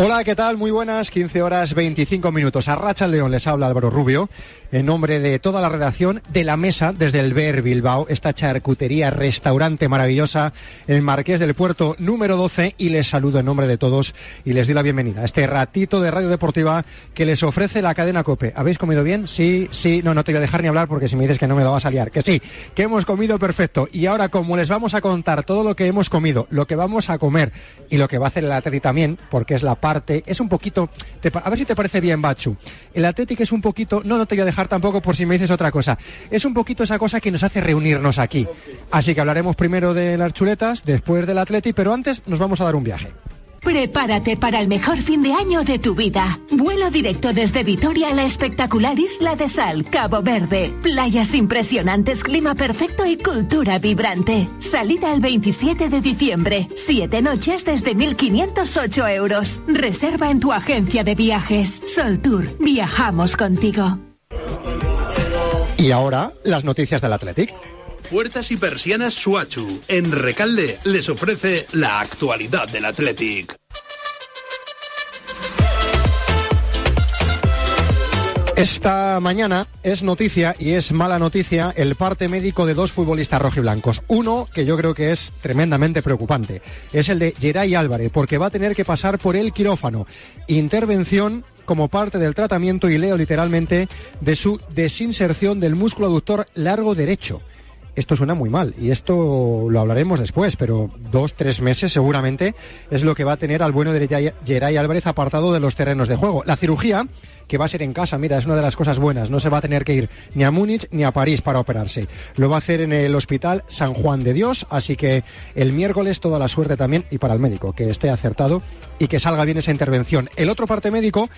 Hola, ¿qué tal? Muy buenas, 15 horas 25 minutos. A Racha León les habla Álvaro Rubio, en nombre de toda la redacción de la mesa desde el Ver Bilbao, esta charcutería, restaurante maravillosa, el Marqués del Puerto número 12, y les saludo en nombre de todos y les doy la bienvenida a este ratito de radio deportiva que les ofrece la cadena Cope. ¿Habéis comido bien? Sí, sí, no, no te voy a dejar ni hablar porque si me dices que no me lo vas a liar, que sí, que hemos comido perfecto. Y ahora, como les vamos a contar todo lo que hemos comido, lo que vamos a comer y lo que va a hacer el Atleti también, porque es la parte, es un poquito, te a ver si te parece bien, Bachu. El Atlético es un poquito, no, no te voy a dejar tampoco por si me dices otra cosa. Es un poquito esa cosa que nos hace reunirnos aquí. Así que hablaremos primero de las chuletas, después del Atleti, pero antes nos vamos a dar un viaje. Prepárate para el mejor fin de año de tu vida. Vuelo directo desde Vitoria a la espectacular Isla de Sal, Cabo Verde. Playas impresionantes, clima perfecto y cultura vibrante. Salida el 27 de diciembre. Siete noches desde 1.508 euros. Reserva en tu agencia de viajes. Sol Tour. Viajamos contigo. Y ahora, las noticias del Athletic. Puertas y persianas Suachu. En Recalde les ofrece la actualidad del Athletic. Esta mañana es noticia y es mala noticia el parte médico de dos futbolistas rojiblancos. Uno que yo creo que es tremendamente preocupante. Es el de Geray Álvarez, porque va a tener que pasar por el quirófano. Intervención como parte del tratamiento, y leo literalmente, de su desinserción del músculo aductor largo derecho. Esto suena muy mal y esto lo hablaremos después, pero dos, tres meses seguramente es lo que va a tener al bueno de Geray- Álvarez apartado de los terrenos de juego. La cirugía, que va a ser en casa, mira, es una de las cosas buenas, no se va a tener que ir ni a Múnich ni a París para operarse. Lo va a hacer en el Hospital San Juan de Dios, así que el miércoles toda la suerte también y para el médico, que esté acertado y que salga bien esa intervención. El otro parte médico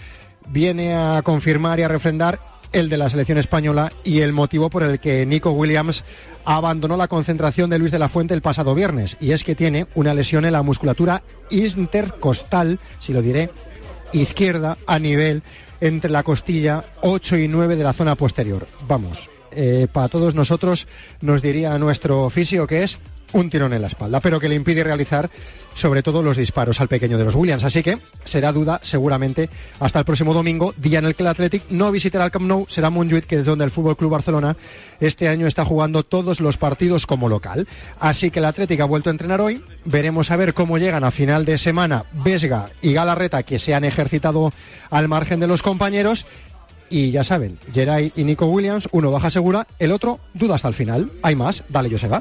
viene a confirmar y a refrendar el de la selección española y el motivo por el que Nico Williams abandonó la concentración de Luis de la Fuente el pasado viernes. Y es que tiene una lesión en la musculatura intercostal, si lo diré, izquierda a nivel entre la costilla 8 y 9 de la zona posterior. Vamos, eh, para todos nosotros nos diría nuestro fisio que es un tirón en la espalda, pero que le impide realizar sobre todo los disparos al pequeño de los Williams. Así que será duda seguramente hasta el próximo domingo, día en el que el Athletic no visitará el Camp Nou, será Montjuic, que es donde el Fútbol Club Barcelona este año está jugando todos los partidos como local. Así que el Athletic ha vuelto a entrenar hoy. Veremos a ver cómo llegan a final de semana Vesga y Galarreta, que se han ejercitado al margen de los compañeros. Y ya saben, Geray y Nico Williams, uno baja segura, el otro duda hasta el final. Hay más, dale Joseba.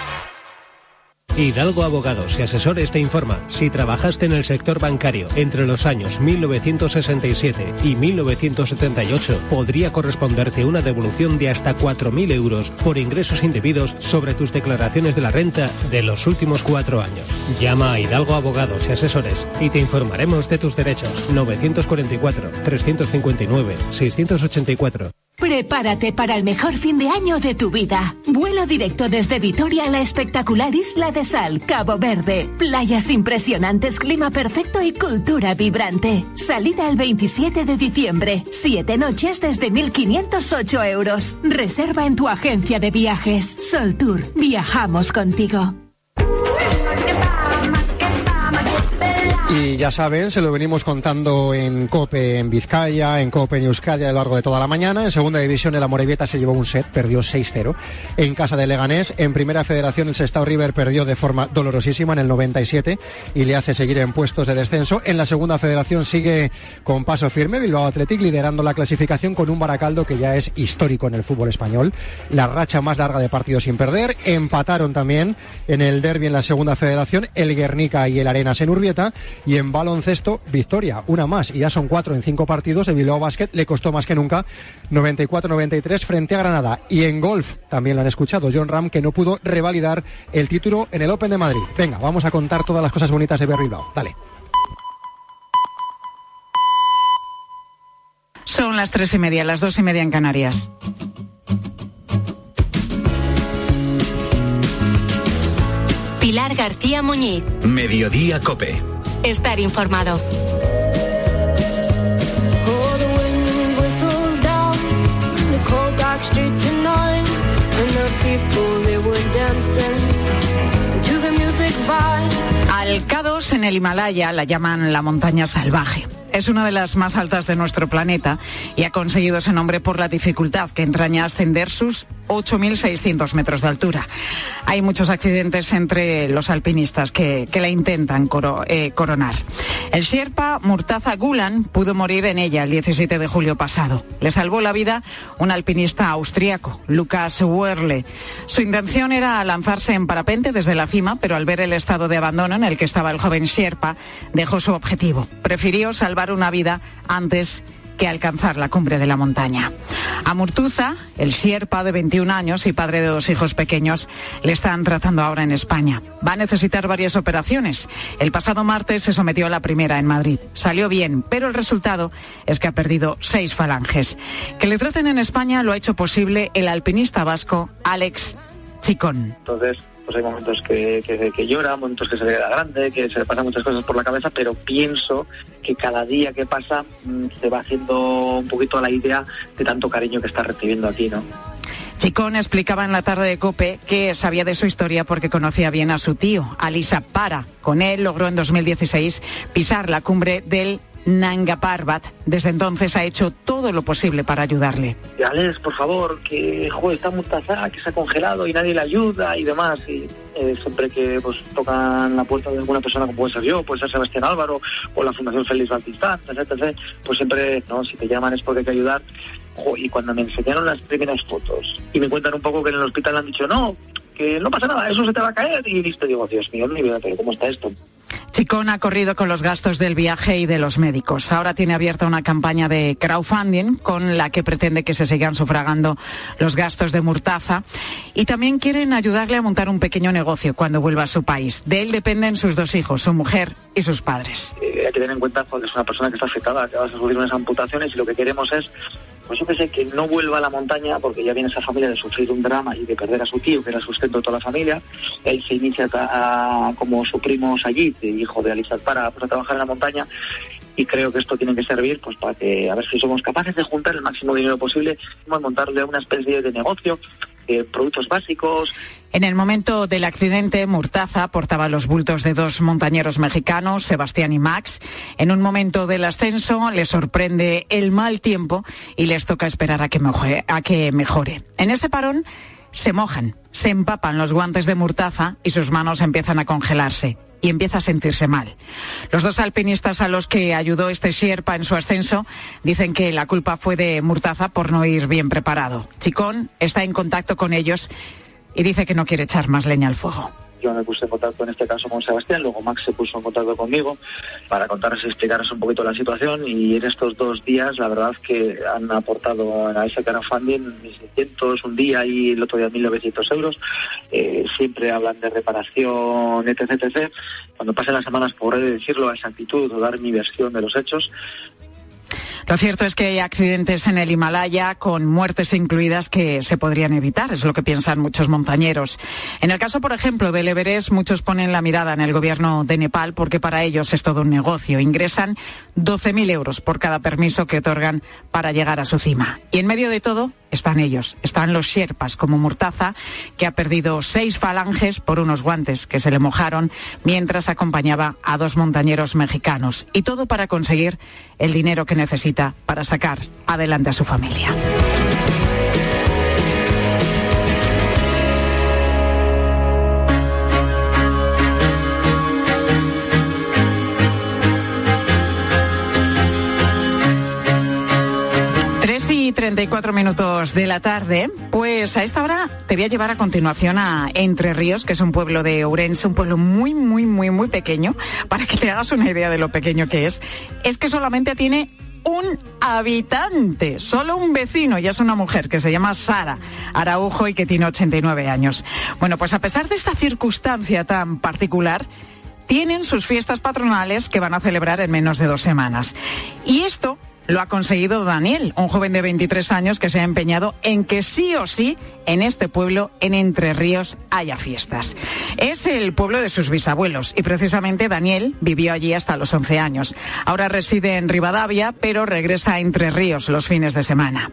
Hidalgo Abogados y Asesores te informa. Si trabajaste en el sector bancario entre los años 1967 y 1978, podría corresponderte una devolución de hasta 4.000 euros por ingresos indebidos sobre tus declaraciones de la renta de los últimos cuatro años. Llama a Hidalgo Abogados y Asesores y te informaremos de tus derechos. 944-359-684. Prepárate para el mejor fin de año de tu vida. Vuelo directo desde Vitoria a la espectacular Isla de Sal, Cabo Verde. Playas impresionantes, clima perfecto y cultura vibrante. Salida el 27 de diciembre. Siete noches desde 1.508 euros. Reserva en tu agencia de viajes. Sol Tour. Viajamos contigo. Y ya saben, se lo venimos contando en COPE en Vizcaya, en COPE en Euskadi a lo largo de toda la mañana. En segunda división el Amorebieta se llevó un set, perdió 6-0 en casa de Leganés. En primera federación el Sestao River perdió de forma dolorosísima en el 97 y le hace seguir en puestos de descenso. En la segunda federación sigue con paso firme Bilbao Athletic liderando la clasificación con un Baracaldo que ya es histórico en el fútbol español. La racha más larga de partidos sin perder. Empataron también en el derby en la segunda federación el Guernica y el Arenas en Urbieta Y en baloncesto, victoria, una más, y ya son cuatro en cinco partidos. El Bilbao Basket le costó más que nunca 94-93 frente a Granada. Y en golf, también lo han escuchado, John Ram, que no pudo revalidar el título en el Open de Madrid. Venga, vamos a contar todas las cosas bonitas de Bilbao. Dale. Son las tres y media, las dos y media en Canarias. Pilar García Muñiz. Mediodía Cope. Estar informado. Al K2 en el Himalaya la llaman la montaña salvaje. Es una de las más altas de nuestro planeta y ha conseguido ese nombre por la dificultad que entraña ascender sus 8.600 metros de altura. Hay muchos accidentes entre los alpinistas que, la intentan eh, coronar. El Sherpa Murtaza Gulan pudo morir en ella el 17 de julio pasado. Le salvó la vida un alpinista austriaco, Lucas Werle. Su intención era lanzarse en parapente desde la cima, pero al ver el estado de abandono en el que estaba el joven Sherpa, dejó su objetivo. Prefirió salvar una vida antes que alcanzar la cumbre de la montaña. A Murtuza, el sierpa de 21 años y padre de dos hijos pequeños, le están tratando ahora en España. Va a necesitar varias operaciones. El pasado martes se sometió a la primera en Madrid. Salió bien, pero el resultado es que ha perdido seis falanges. Que le traten en España lo ha hecho posible el alpinista vasco Alex Chicón. Entonces, pues hay momentos que, que, llora, momentos que se le da grande, que se le pasan muchas cosas por la cabeza, pero pienso que cada día que pasa mm, se va haciendo un poquito la idea de tanto cariño que está recibiendo aquí, ¿no? Chicón explicaba en la tarde de Cope que sabía de su historia porque conocía bien a su tío, Alisa Para. Con él logró en 2016 pisar la cumbre del Nanga Parbat. Desde entonces ha hecho todo lo posible para ayudarle. Alex, por favor, que joder, está Murtaza, que se ha congelado y nadie le ayuda y demás. Y eh, siempre que pues tocan la puerta de alguna persona como puede ser yo, puede ser Sebastián Álvaro o la Fundación Félix Batistán, etc, pues siempre, no, si te llaman es porque hay que ayudar. y cuando me enseñaron las primeras fotos y me cuentan un poco que en el hospital han dicho, no, que no pasa nada, eso se te va a caer. Y listo, digo, Dios mío, mi vida, pero ¿cómo está esto? Chicón ha corrido con los gastos del viaje y de los médicos. Ahora tiene abierta una campaña de crowdfunding con la que pretende que se sigan sufragando los gastos de Murtaza. Y también quieren ayudarle a montar un pequeño negocio cuando vuelva a su país. De él dependen sus dos hijos, su mujer y sus padres. Eh, hay que tener en cuenta que es una persona que está afectada, que va a sufrir unas amputaciones y lo que queremos es pues yo pensé que no vuelva a la montaña porque ya viene esa familia de sufrir un drama y de perder a su tío, que era sustento de toda la familia. Él se inicia como su primo Sayid, hijo de Alisat, para, para trabajar en la montaña y creo que esto tiene que servir pues para que a ver si somos capaces de juntar el máximo dinero posible, montarle una especie de negocio productos básicos. En el momento del accidente, Murtaza portaba los bultos de dos montañeros mexicanos, Sebastián y Max. En un momento del ascenso le sorprende el mal tiempo y les toca esperar a que mejore. En ese parón se mojan, se empapan los guantes de Murtaza y sus manos empiezan a congelarse y empieza a sentirse mal. Los dos alpinistas a los que ayudó este Sherpa en su ascenso dicen que la culpa fue de Murtaza por no ir bien preparado. Chicón está en contacto con ellos y dice que no quiere echar más leña al fuego yo me puse en contacto en este caso con Sebastián, luego Max se puso en contacto conmigo para contarles y explicarles un poquito la situación y en estos dos días la verdad que han aportado a ese crowdfunding 1.600 un día y el otro día 1.900 euros. Eh, siempre hablan de reparación, etc, etc. Cuando pasen las semanas podré decirlo a exactitud o dar mi versión de los hechos, lo cierto es que hay accidentes en el Himalaya con muertes incluidas que se podrían evitar, es lo que piensan muchos montañeros. En el caso, por ejemplo, del Everest, muchos ponen la mirada en el gobierno de Nepal porque para ellos es todo un negocio. Ingresan 12.000 euros por cada permiso que otorgan para llegar a su cima. Y en medio de todo, están ellos, están los Sherpas, como Murtaza, que ha perdido seis falanges por unos guantes que se le mojaron mientras acompañaba a dos montañeros mexicanos. Y todo para conseguir el dinero que necesita para sacar adelante a su familia. 34 minutos de la tarde. Pues a esta hora te voy a llevar a continuación a Entre Ríos, que es un pueblo de Ourense, un pueblo muy, muy, muy, muy pequeño. Para que te hagas una idea de lo pequeño que es, es que solamente tiene un habitante, solo un vecino, y es una mujer que se llama Sara Araujo y que tiene 89 años. Bueno, pues a pesar de esta circunstancia tan particular, tienen sus fiestas patronales que van a celebrar en menos de dos semanas. Y esto lo ha conseguido Daniel, un joven de 23 años que se ha empeñado en que sí o sí en este pueblo, en Entre Ríos, haya fiestas. Es el pueblo de sus bisabuelos y precisamente Daniel vivió allí hasta los 11 años. Ahora reside en Rivadavia, pero regresa a Entre Ríos los fines de semana.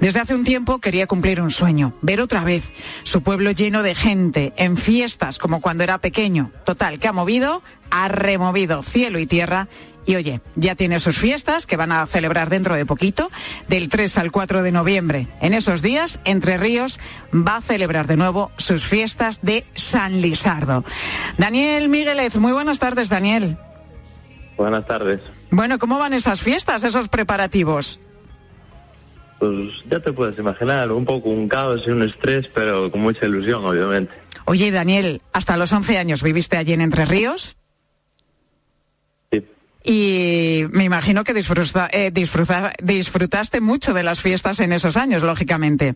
Desde hace un tiempo quería cumplir un sueño, ver otra vez su pueblo lleno de gente, en fiestas como cuando era pequeño. Total, que ha movido, ha removido cielo y tierra y oye, ya tiene sus fiestas que van a celebrar dentro de poquito, del 3 al 4 de noviembre. En esos días, Entre Ríos va a celebrar de nuevo sus fiestas de San Lisardo. Daniel Miguelez, muy buenas tardes, Daniel. Buenas tardes. Bueno, ¿cómo van esas fiestas, esos preparativos? Pues ya te puedes imaginar, un poco un caos y un estrés, pero con mucha ilusión, obviamente. Oye, Daniel, hasta los 11 años viviste allí en Entre Ríos. Y me imagino que eh, disfrutaste mucho de las fiestas en esos años, lógicamente.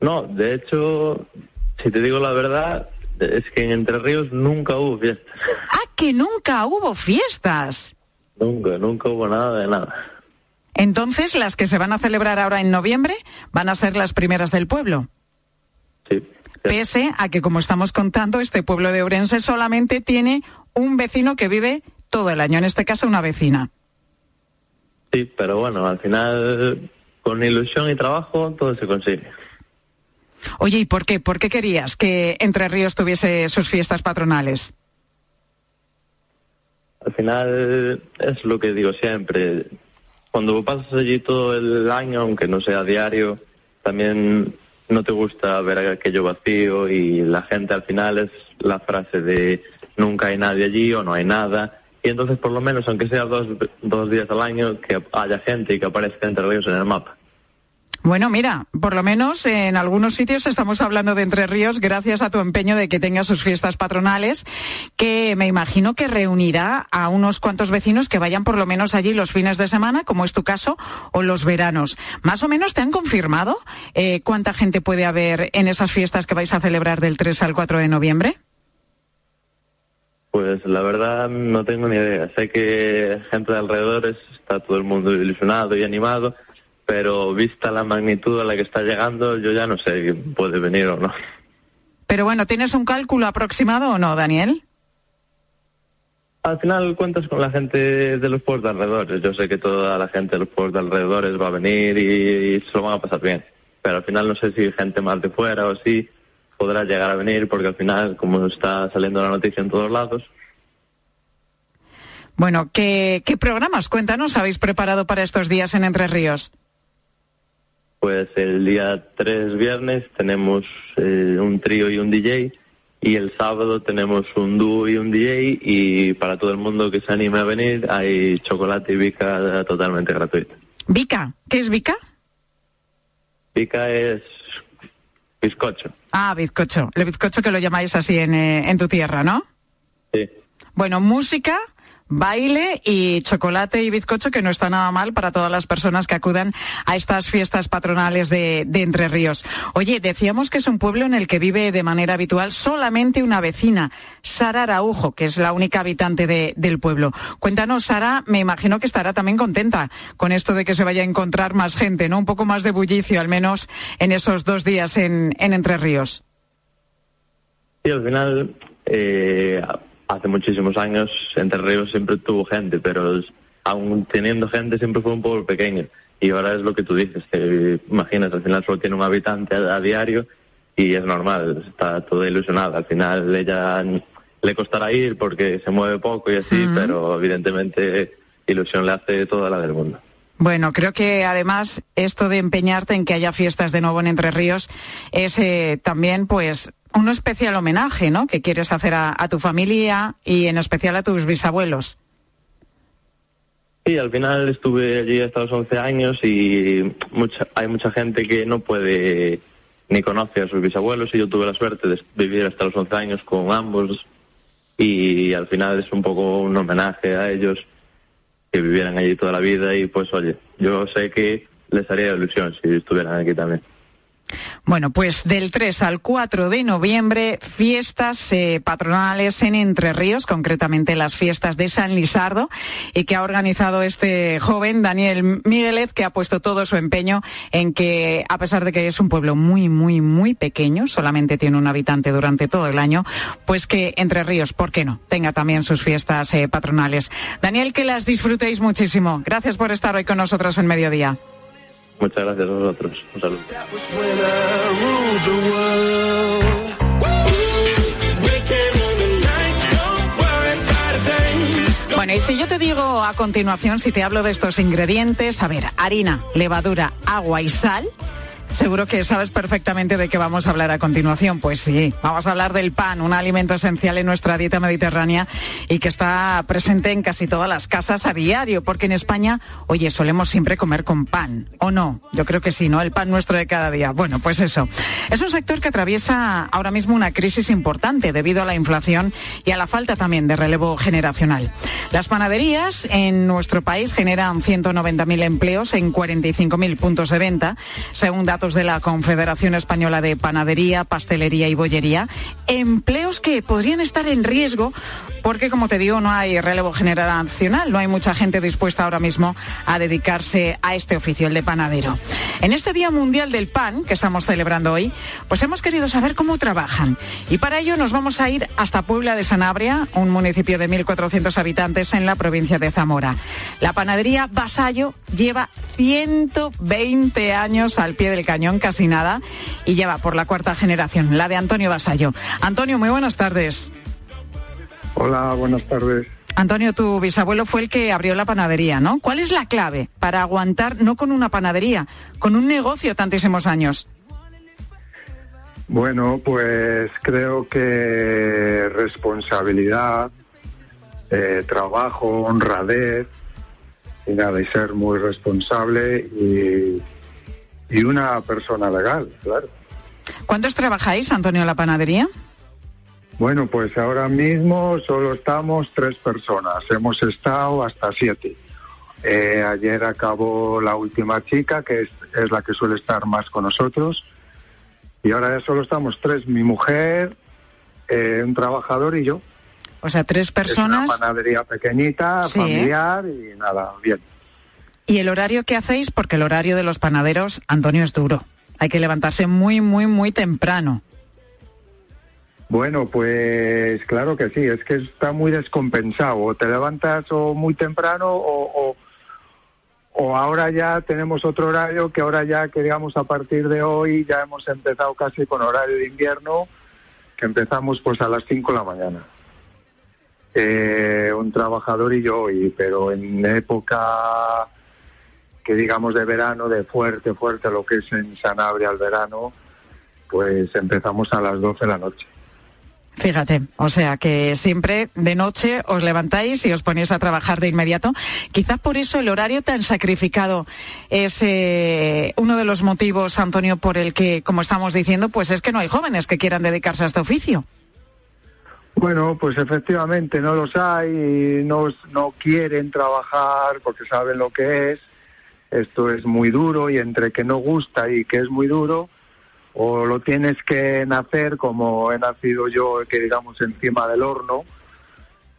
No, de hecho, si te digo la verdad, es que en Entre Ríos nunca hubo fiestas. Ah, que nunca hubo fiestas. Nunca, nunca hubo nada de nada. Entonces, las que se van a celebrar ahora en noviembre van a ser las primeras del pueblo. Sí. Pese a que, como estamos contando, este pueblo de Orense solamente tiene un vecino que vive todo el año, en este caso una vecina. Sí, pero bueno, al final con ilusión y trabajo todo se consigue. Oye, ¿y por qué? ¿Por qué querías que Entre Ríos tuviese sus fiestas patronales? Al final es lo que digo siempre. Cuando pasas allí todo el año, aunque no sea diario, también no te gusta ver aquello vacío y la gente al final es la frase de nunca hay nadie allí o no hay nada y entonces por lo menos, aunque sea dos, dos días al año, que haya gente y que aparezca Entre Ríos en el mapa. Bueno, mira, por lo menos en algunos sitios estamos hablando de Entre Ríos gracias a tu empeño de que tenga sus fiestas patronales, que me imagino que reunirá a unos cuantos vecinos que vayan por lo menos allí los fines de semana, como es tu caso, o los veranos. ¿Más o menos te han confirmado eh, cuánta gente puede haber en esas fiestas que vais a celebrar del 3 al 4 de noviembre? Pues la verdad no tengo ni idea. Sé que gente de alrededores está todo el mundo ilusionado y animado, pero vista la magnitud a la que está llegando, yo ya no sé si puede venir o no. Pero bueno, ¿tienes un cálculo aproximado o no, Daniel? Al final cuentas con la gente de los pueblos de alrededores. Yo sé que toda la gente de los pueblos de alrededores va a venir y, y se lo van a pasar bien. Pero al final no sé si gente más de fuera o sí podrá llegar a venir porque al final, como está saliendo la noticia en todos lados. Bueno, ¿qué, programas, cuéntanos, habéis preparado para estos días en Entre Ríos? Pues el día 3 viernes tenemos eh, un trío y un DJ y el sábado tenemos un dúo y un DJ y para todo el mundo que se anime a venir hay chocolate y bica totalmente gratuito. ¿Bica? ¿Qué es bica? Bica es bizcocho. Ah, bizcocho. El bizcocho que lo llamáis así en, eh, en tu tierra, ¿no? Sí. Bueno, música, baile y chocolate y bizcocho, que no está nada mal para todas las personas que acudan a estas fiestas patronales de, Entre Ríos. Oye, decíamos que es un pueblo en el que vive de manera habitual solamente una vecina, Sara Araujo, que es la única habitante de, del pueblo. Cuéntanos, Sara, me imagino que estará también contenta con esto de que se vaya a encontrar más gente, ¿no? Un poco más de bullicio, al menos en esos dos días en, en Entre Ríos. Sí, al final, eh, hace muchísimos años Entre Ríos siempre tuvo gente, pero aún teniendo gente siempre fue un pueblo pequeño. Y ahora es lo que tú dices, que imaginas, al final solo tiene un habitante a, diario y es normal, está todo ilusionada. Al final ella le costará ir porque se mueve poco y así, pero evidentemente ilusión le hace toda la del mundo. Bueno, creo que además esto de empeñarte en que haya fiestas de nuevo en Entre Ríos es eh, también pues un especial homenaje, ¿no? Que quieres hacer a, tu familia y en especial a tus bisabuelos. Sí, al final estuve allí hasta los 11 años y mucha, hay mucha gente que no puede ni conoce a sus bisabuelos y yo tuve la suerte de vivir hasta los 11 años con ambos y al final es un poco un homenaje a ellos que vivieran allí toda la vida y pues oye, yo sé que les haría ilusión si estuvieran aquí también. Bueno, pues del 3 al 4 de noviembre, fiestas eh, patronales en Entre Ríos, concretamente las fiestas de San Lisardo, y que ha organizado este joven, Daniel Miguelet, que ha puesto todo su empeño en que, a pesar de que es un pueblo muy, muy, muy pequeño, solamente tiene un habitante durante todo el año, pues que Entre Ríos, ¿por qué no?, tenga también sus fiestas eh, patronales. Daniel, que las disfrutéis muchísimo. Gracias por estar hoy con nosotros en Mediodía. Muchas gracias a vosotros. Un saludo. Bueno, y si yo te digo a continuación, si te hablo de estos ingredientes, a ver, harina, levadura, agua y sal, Seguro que sabes perfectamente de qué vamos a hablar a continuación. Pues sí, vamos a hablar del pan, un alimento esencial en nuestra dieta mediterránea y que está presente en casi todas las casas a diario, porque en España, oye, solemos siempre comer con pan, ¿o no? Yo creo que sí, ¿no? El pan nuestro de cada día. Bueno, pues eso. Es un sector que atraviesa ahora mismo una crisis importante debido a la inflación y a la falta también de relevo generacional. Las panaderías en nuestro país generan 190.000 empleos en 45.000 puntos de venta, según datos de la Confederación Española de Panadería, Pastelería y Bollería, empleos que podrían estar en riesgo porque, como te digo, no hay relevo generacional, no hay mucha gente dispuesta ahora mismo a dedicarse a este oficio, el de panadero. En este Día Mundial del Pan, que estamos celebrando hoy, pues hemos querido saber cómo trabajan. Y para ello nos vamos a ir hasta Puebla de Sanabria, un municipio de 1.400 habitantes en la provincia de Zamora. La panadería Vasallo lleva 120 años al pie del cañón, casi nada, y lleva por la cuarta generación, la de Antonio Vasallo. Antonio, muy buenas tardes. Hola, buenas tardes. Antonio, tu bisabuelo fue el que abrió la panadería, ¿no? ¿Cuál es la clave para aguantar, no con una panadería, con un negocio tantísimos años? Bueno, pues creo que responsabilidad, eh, trabajo, honradez, y nada, y ser muy responsable y, y una persona legal, claro. ¿Cuántos trabajáis, Antonio, en la panadería? Bueno, pues ahora mismo solo estamos tres personas. Hemos estado hasta siete. Eh, ayer acabó la última chica, que es, es, la que suele estar más con nosotros. Y ahora ya solo estamos tres, mi mujer, eh, un trabajador y yo. O sea, tres personas. Es una panadería pequeñita, Sí. familiar y nada, bien. ¿Y el horario que hacéis? Porque el horario de los panaderos, Antonio, es duro. Hay que levantarse muy, muy, muy temprano. Bueno, pues claro que sí, es que está muy descompensado. O te levantas o muy temprano o, o, ahora ya tenemos otro horario que ahora ya que digamos a partir de hoy ya hemos empezado casi con horario de invierno, que empezamos pues a las 5 de la mañana. Eh, un trabajador y yo, y, pero en época que digamos de verano, de fuerte, fuerte, lo que es en Sanabria al verano, pues empezamos a las 12 de la noche. Fíjate, o sea que siempre de noche os levantáis y os ponéis a trabajar de inmediato. Quizás por eso el horario tan sacrificado es eh, uno de los motivos, Antonio, por el que, como estamos diciendo, pues es que no hay jóvenes que quieran dedicarse a este oficio. Bueno, pues efectivamente no los hay, no, no quieren trabajar porque saben lo que es. Esto es muy duro y entre que no gusta y que es muy duro, o lo tienes que nacer como he nacido yo, que digamos encima del horno,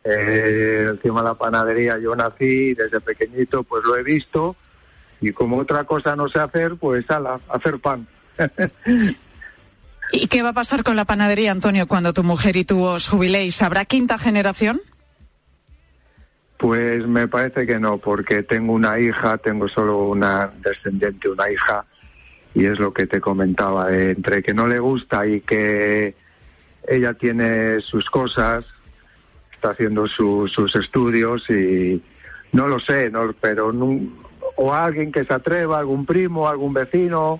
eh, encima de la panadería yo nací desde pequeñito, pues lo he visto y como otra cosa no sé hacer, pues ala, hacer pan. ¿Y qué va a pasar con la panadería, Antonio, cuando tu mujer y tú os jubiléis? ¿Habrá quinta generación? Pues me parece que no, porque tengo una hija, tengo solo una descendiente, una hija, y es lo que te comentaba, eh, entre que no le gusta y que ella tiene sus cosas, está haciendo su- sus estudios y no lo sé, no, pero no- o alguien que se atreva, algún primo, algún vecino,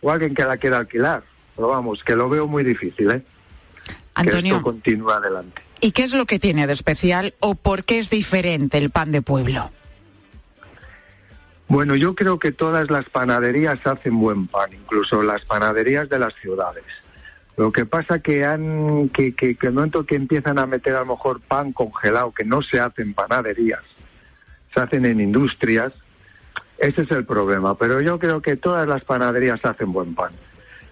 o alguien que la quiera alquilar. Pero vamos, que lo veo muy difícil, ¿eh? Que Antonio, esto continúe adelante. ¿Y qué es lo que tiene de especial o por qué es diferente el pan de pueblo? Bueno, yo creo que todas las panaderías hacen buen pan, incluso las panaderías de las ciudades. Lo que pasa que han que, que, que el momento que empiezan a meter a lo mejor pan congelado, que no se hacen panaderías, se hacen en industrias, ese es el problema. Pero yo creo que todas las panaderías hacen buen pan.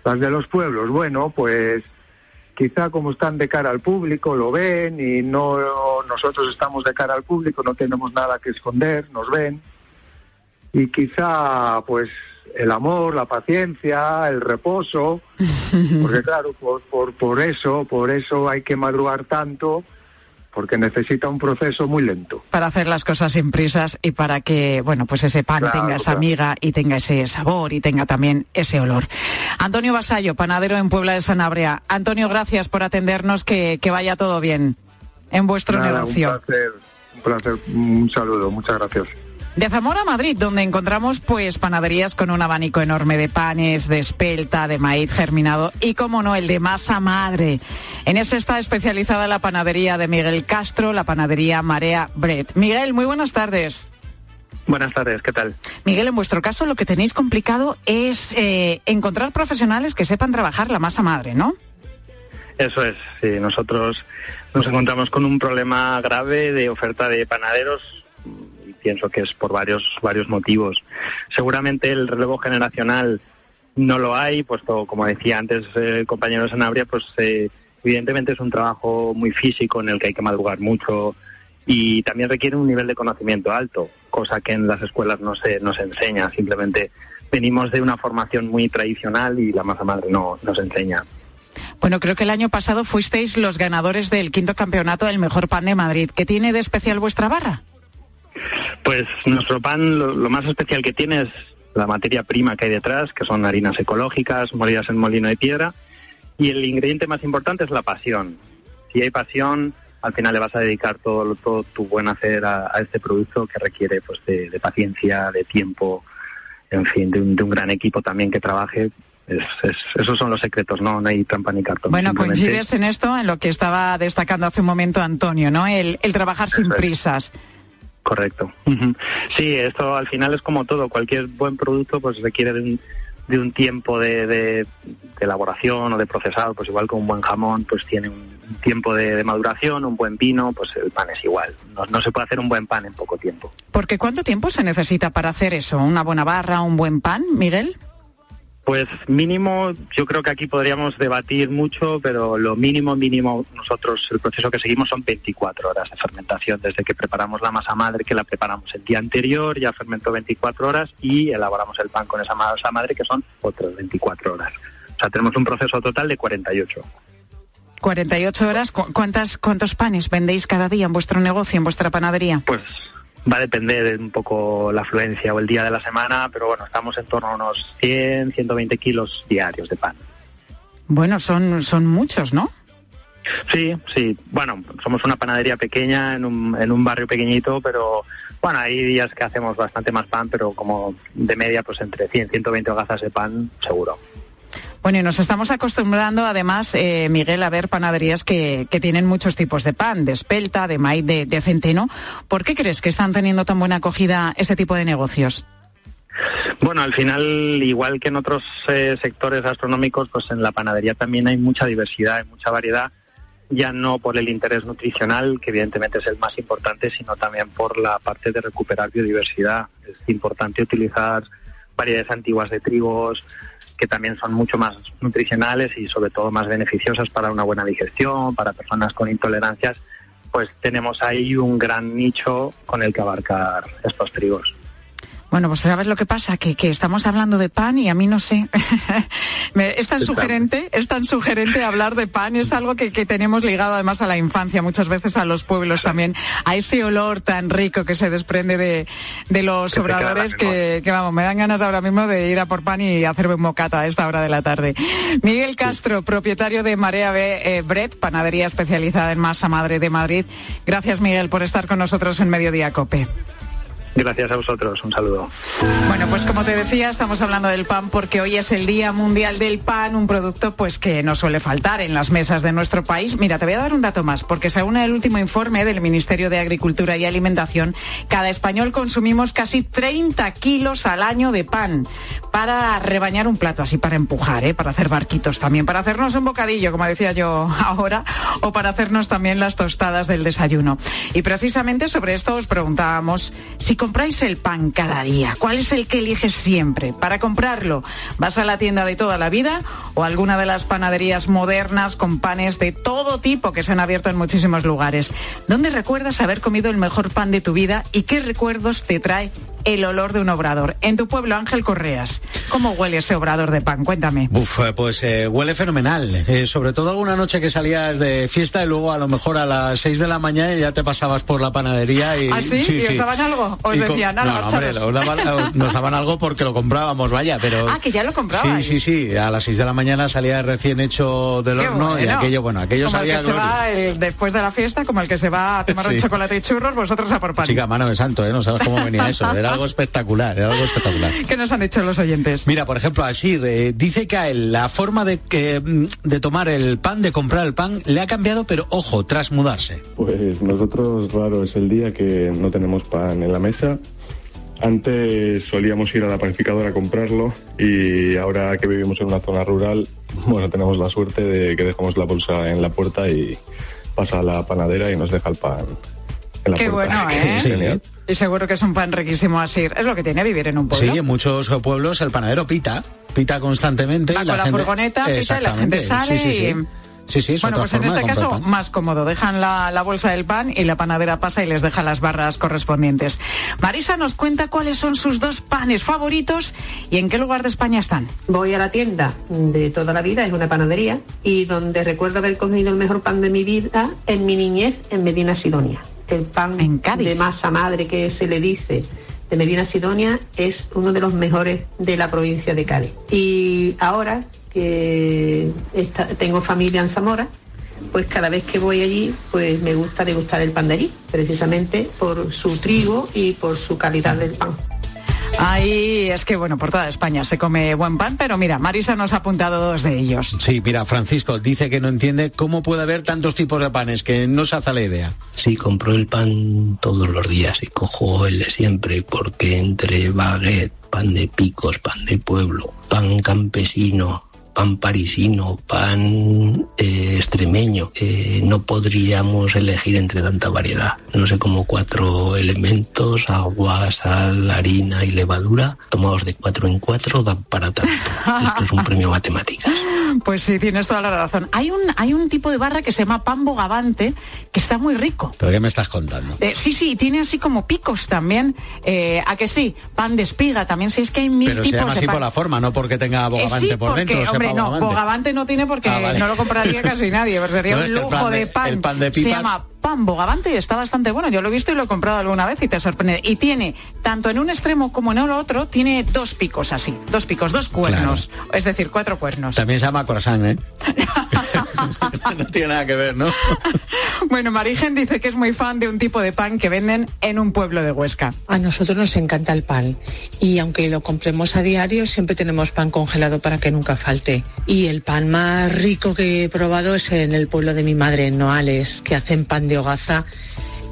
Las de los pueblos, bueno, pues quizá como están de cara al público, lo ven y no nosotros estamos de cara al público, no tenemos nada que esconder, nos ven. Y quizá pues el amor, la paciencia, el reposo, porque claro, por, por, por eso, por eso hay que madrugar tanto porque necesita un proceso muy lento. Para hacer las cosas sin prisas y para que, bueno, pues ese pan Claro, tenga esa claro. miga y tenga ese sabor y tenga también ese olor. Antonio Basallo, panadero en Puebla de Sanabria. Antonio, gracias por atendernos, que, que vaya todo bien en vuestro Nada, negocio. Un placer, un placer, un saludo, muchas gracias. De Zamora a Madrid, donde encontramos pues panaderías con un abanico enorme de panes, de espelta, de maíz germinado y, como no, el de masa madre. En ese está especializada la panadería de Miguel Castro, la panadería Marea Bread. Miguel, muy buenas tardes. Buenas tardes, ¿qué tal? Miguel, en vuestro caso lo que tenéis complicado es eh, encontrar profesionales que sepan trabajar la masa madre, ¿no? Eso es, sí, nosotros nos encontramos con un problema grave de oferta de panaderos pienso que es por varios varios motivos. Seguramente el relevo generacional no lo hay, puesto, como decía antes eh, el compañero Sanabria, pues eh, evidentemente es un trabajo muy físico en el que hay que madrugar mucho y también requiere un nivel de conocimiento alto, cosa que en las escuelas no se, no se enseña, simplemente venimos de una formación muy tradicional y la masa madre no nos enseña. Bueno, creo que el año pasado fuisteis los ganadores del quinto campeonato del mejor pan de Madrid. ¿Qué tiene de especial vuestra barra? Pues nuestro pan lo, lo más especial que tiene es la materia prima que hay detrás, que son harinas ecológicas, molidas en molino de piedra, y el ingrediente más importante es la pasión. Si hay pasión, al final le vas a dedicar todo, todo tu buen hacer a, a este producto que requiere pues de, de paciencia, de tiempo, en fin, de un, de un gran equipo también que trabaje. Es- es- esos son los secretos, no, no hay trampa ni cartón. Bueno, coincides en esto, en lo que estaba destacando hace un momento Antonio, ¿no? El, el trabajar sin es. prisas. Correcto. Sí, esto al final es como todo. Cualquier buen producto pues requiere de un, tiempo de, elaboración o de procesado. Pues igual que un buen jamón pues tiene un tiempo de, de maduración, un buen vino, pues el pan es igual. No, no se puede hacer un buen pan en poco tiempo. Porque ¿cuánto tiempo se necesita para hacer eso? ¿Una buena barra, un buen pan, Miguel? Pues mínimo, yo creo que aquí podríamos debatir mucho, pero lo mínimo, mínimo, nosotros, el proceso que seguimos son 24 horas de fermentación, desde que preparamos la masa madre, que la preparamos el día anterior, ya fermentó 24 horas y elaboramos el pan con esa masa madre, que son otras 24 horas. O sea, tenemos un proceso total de 48. 48 horas. ¿Cu- ¿Cuántas, ¿Cuántos panes vendéis cada día en vuestro negocio, en vuestra panadería? Pues va a depender de un poco la afluencia o el día de la semana, pero bueno, estamos en torno a unos 100, 120 kilos diarios de pan. Bueno, son, son muchos, ¿no? Sí, sí. Bueno, somos una panadería pequeña en un, en un barrio pequeñito, pero bueno, hay días que hacemos bastante más pan, pero como de media, pues entre 100 120 hogazas de pan, seguro. Bueno, y nos estamos acostumbrando, además, eh, Miguel, a ver panaderías que, que tienen muchos tipos de pan, de espelta, de maíz, de, centeno. ¿Por qué crees que están teniendo tan buena acogida este tipo de negocios? Bueno, al final, igual que en otros eh, sectores gastronómicos, pues en la panadería también hay mucha diversidad, hay mucha variedad, ya no por el interés nutricional, que evidentemente es el más importante, sino también por la parte de recuperar biodiversidad. Es importante utilizar variedades antiguas de trigos, que también son mucho más nutricionales y sobre todo más beneficiosas para una buena digestión, para personas con intolerancias, pues tenemos ahí un gran nicho con el que abarcar estos trigos. Bueno, pues ¿sabes lo que pasa? Que, que estamos hablando de pan y a mí no sé. Me- es tan sugerente, es tan sugerente hablar de pan, es algo que, que tenemos ligado además a la infancia, muchas veces a los pueblos también, a ese olor tan rico que se desprende de, de los Que obradores que, que, vamos, me dan ganas ahora mismo de ir a por pan y hacerme un bocata a esta hora de la tarde. Miguel Castro, propietario de Marea B, eh, Bread, panadería especializada en masa madre de Madrid. Gracias Miguel por estar con nosotros en Mediodía Cope. Gracias a vosotros, un saludo. Bueno, pues como te decía, estamos hablando del pan porque hoy es el Día Mundial del Pan, un producto pues que no suele faltar en las mesas de nuestro país. Mira, te voy a dar un dato más, porque según el último informe del Ministerio de Agricultura y Alimentación, cada español consumimos casi 30 kilos al año de pan para rebañar un plato, así para empujar, ¿eh? para hacer barquitos también, para hacernos un bocadillo, como decía yo ahora, o para hacernos también las tostadas del desayuno. Y precisamente sobre esto os preguntábamos si compráis el pan cada día, ¿cuál es el que eliges siempre? Para comprarlo, ¿vas a la tienda de toda la vida o alguna de las panaderías modernas con panes de todo tipo que se han abierto en muchísimos lugares? ¿Dónde recuerdas haber comido el mejor pan de tu vida y qué recuerdos te trae el olor de un obrador. En tu pueblo, Ángel Correas, ¿cómo huele ese obrador de pan? Cuéntame. Uf, eh, pues eh, huele fenomenal. Eh, sobre todo alguna noche que salías de fiesta y luego a lo mejor a las 6 de la mañana ya te pasabas por la panadería y... ¿Ah, sí? ¿Y os daban algo? ¿Os decían, no, no, hombre, nos daban, nos daban, algo porque lo comprábamos, vaya, pero... Ah, que ya lo comprabas. Sí, sí, sí. A las 6 de la mañana salía recién hecho del horno y aquello, bueno, aquello como sabía... El que se va después de la fiesta, como el que se va a tomar un chocolate y churros, vosotros a por pan. Chica, mano de santo, ¿eh? No sabes cómo venía eso. Era algo espectacular algo espectacular. ¿Qué nos han hecho los oyentes? Mira, por ejemplo, así dice que a él la forma de, de tomar el pan, de comprar el pan, le ha cambiado, pero ojo, tras mudarse. Pues nosotros raro es el día que no tenemos pan en la mesa. Antes solíamos ir a la panificadora a comprarlo y ahora que vivimos en una zona rural, bueno, tenemos la suerte de que dejamos la bolsa en la puerta y pasa a la panadera y nos deja el pan Qué bueno, ¿eh? Y seguro que es un pan riquísimo así. Es lo que tiene vivir en un pueblo. Sí, en muchos pueblos el panadero pita, pita constantemente. Va y la, con la furgoneta, pita y la gente sale y... Sí, sí, bueno, pues en este caso más cómodo. Dejan la, la, bolsa del pan y la panadera pasa y les deja las barras correspondientes. Marisa nos cuenta cuáles son sus dos panes favoritos y en qué lugar de España están. Voy a la tienda de toda la vida, es una panadería, y donde recuerdo haber comido el mejor pan de mi vida en mi niñez en Medina Sidonia el pan de masa madre que se le dice de Medina Sidonia es uno de los mejores de la provincia de Cádiz. Y ahora que tengo familia en Zamora, pues cada vez que voy allí, pues me gusta degustar el pan de allí, precisamente por su trigo y por su calidad del pan. Ahí es que, bueno, por toda España se come buen pan, pero mira, Marisa nos ha apuntado dos de ellos. Sí, mira, Francisco dice que no entiende cómo puede haber tantos tipos de panes, que no se hace la idea. Sí, compro el pan todos los días y cojo el de siempre, porque entre baguette, pan de picos, pan de pueblo, pan campesino, pan parisino, pan eh, extremeño. Eh, no podríamos elegir entre tanta variedad. No sé, como cuatro elementos, agua, sal, harina y levadura, tomados de cuatro en cuatro, dan para tanto. Esto es un premio matemáticas. Pues sí, tienes toda la razón. Hay un, hay un tipo de barra que se llama pan bogavante, que está muy rico. ¿Pero qué me estás contando? Eh, sí, sí, tiene así como picos también. ¿A que sí? Pan de espiga también, si es que hay mil Pero tipos se llama de así pan. por la forma, no porque tenga bogavante por dentro. Hombre, no, bogavante no tiene porque Ah, no lo compraría casi nadie, pero sería No, un lujo de- de, pan. el pan de Se pipas- llama pan bogavante y está bastante bueno. Yo lo he visto y lo he comprado alguna vez y te sorprende. Y tiene, tanto en un extremo como en el otro, tiene dos picos así, dos picos, dos cuernos. Es decir, cuatro cuernos. También se llama croissant, ¿eh? no tiene nada que ver, ¿no? Bueno, Marigen dice que es muy fan de un tipo de pan que venden en un pueblo de Huesca. A nosotros nos encanta el pan y aunque lo compremos a diario, siempre tenemos pan congelado para que nunca falte. Y el pan más rico que he probado es en el pueblo de mi madre, en Noales, que hacen pan de hogaza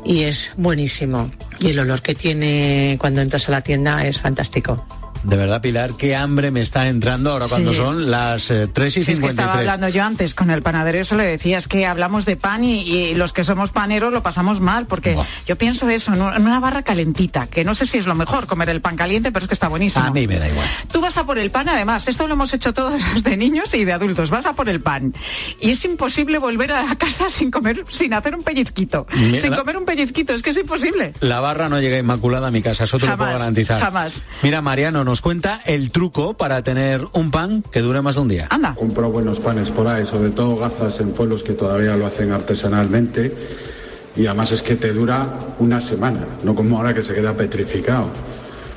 y es buenísimo. Y el olor que tiene cuando entras a la tienda es fantástico. De verdad, Pilar, qué hambre me está entrando ahora cuando Sí. son las eh, 3 y Si es que estaba 53. hablando yo antes con el panadero, eso le decía, es que hablamos de pan y, y los que somos paneros lo pasamos mal, porque yo pienso eso, en una barra calentita, que no sé si es lo mejor comer el pan caliente, pero es que está buenísimo. A mí me da igual. Tú vas a por el pan, además, esto lo hemos hecho todos de niños y de adultos, vas a por el pan. Y es imposible volver a casa sin comer, sin hacer un pellizquito. Mira, sin la- comer un pellizquito, es que es imposible. La barra no llega inmaculada a mi casa, eso te lo puedo garantizar. jamás. Mira, Mariano nos cuenta el truco para tener un pan que dure más de un día. Anda. Compro buenos panes por ahí, sobre todo gazas en pueblos que todavía lo hacen artesanalmente. Y además es que te dura una semana, no como ahora que se queda petrificado.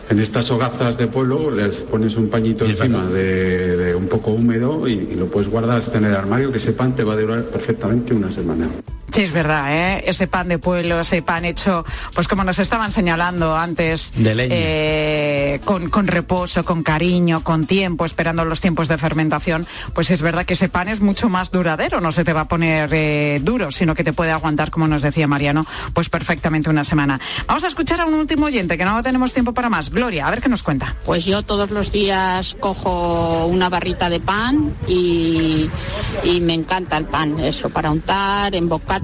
En estas hogazas de pueblo les pones un pañito encima de, de un poco húmedo y, y lo puedes guardar hasta en el armario, que ese pan te va a durar perfectamente una semana. Sí, es verdad, ¿eh? ese pan de pueblo, ese pan hecho, pues como nos estaban señalando antes, de leña. Eh, con, con, reposo, con cariño, con tiempo, esperando los tiempos de fermentación, pues es verdad que ese pan es mucho más duradero, no se te va a poner eh, duro, sino que te puede aguantar, como nos decía Mariano, pues perfectamente una semana. Vamos a escuchar a un último oyente, que no tenemos tiempo para más. Gloria, a ver qué nos cuenta. Pues yo todos los días cojo una barrita de pan y, y me encanta el pan, eso, para untar, en bocata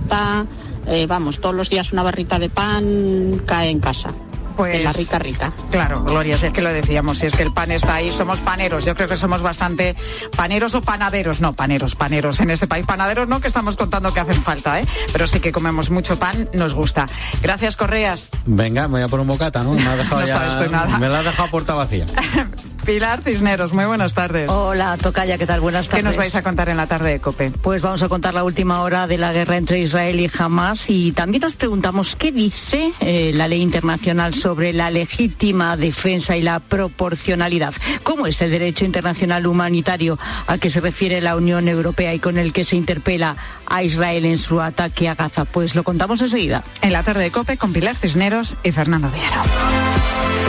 eh, vamos, todos los días una barrita de pan cae en casa. Pues, la rica rica. Claro, Gloria, si es que lo decíamos, si es que el pan está ahí, somos paneros, yo creo que somos bastante paneros o panaderos, no, paneros, paneros en este país, panaderos no, que estamos contando que hacen falta, ¿eh? pero sí que comemos mucho pan, nos gusta. Gracias, Correas. Venga, me voy a por un bocata, ¿no? Me, ha dejado nada. me la ha dejado puerta vacía. Pilar Cisneros, muy buenas tardes. Hola, Tocaya, ¿qué tal? Buenas tardes. ¿Qué nos vais a contar en la tarde de COPE? Pues vamos a contar la última hora de la guerra entre Israel y Hamas y también nos preguntamos qué dice eh, la ley internacional sobre la legítima defensa y la proporcionalidad. ¿Cómo es el derecho internacional humanitario al que se refiere la Unión Europea y con el que se interpela a Israel en su ataque a Gaza? Pues lo contamos enseguida. En la tarde de COPE con Pilar Cisneros y Fernando Diaro.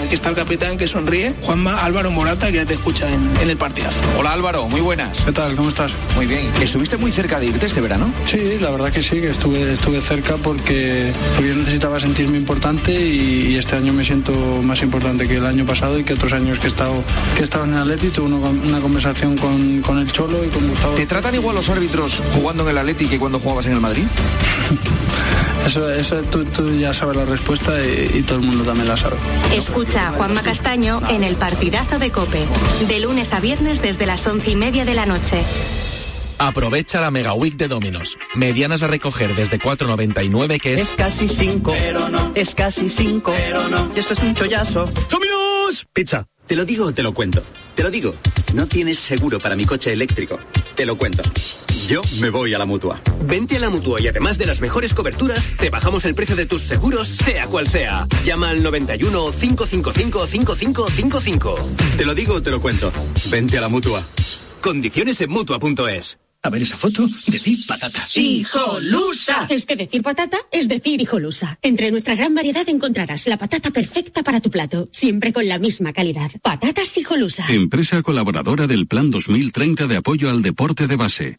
Aquí está el capitán que sonríe, Juanma Álvaro Morata, que ya te escucha en, el partidazo. Hola Álvaro, muy buenas. ¿Qué tal? ¿Cómo estás? Muy bien. ¿Estuviste muy cerca de irte este verano? Sí, la verdad que sí, que estuve, estuve cerca porque, yo necesitaba sentirme importante y, este año me siento más importante que el año pasado y que otros años que he estado, que he estado en el Atleti. Tuve una, conversación con, con el Cholo y con Gustavo. ¿Te tratan igual los árbitros jugando en el Atleti que cuando jugabas en el Madrid? Eso, eso tú, ya sabes la respuesta y, todo el mundo también la sabe. Escucha a Juanma Castaño en el partidazo de Cope, de lunes a viernes desde las once y media de la noche. Aprovecha la Mega Week de Dominos. Medianas a recoger desde 4.99 que es... Es casi 5, pero no. Es casi 5, pero no. Y esto es un chollazo. ¡Dominos! Pizza. ¿Te lo digo o te lo cuento? Te lo digo. No tienes seguro para mi coche eléctrico. Te lo cuento. Yo me voy a la mutua. Vente a la mutua y además de las mejores coberturas, te bajamos el precio de tus seguros, sea cual sea. Llama al 91 555 5555. Te lo digo o te lo cuento. Vente a la mutua. Condiciones en mutua.es. A ver esa foto, decir patata. ¡Hijolusa! Es que decir patata es decir hijolusa. Entre nuestra gran variedad encontrarás la patata perfecta para tu plato, siempre con la misma calidad. Patatas hijolusa. Empresa colaboradora del Plan 2030 de apoyo al deporte de base.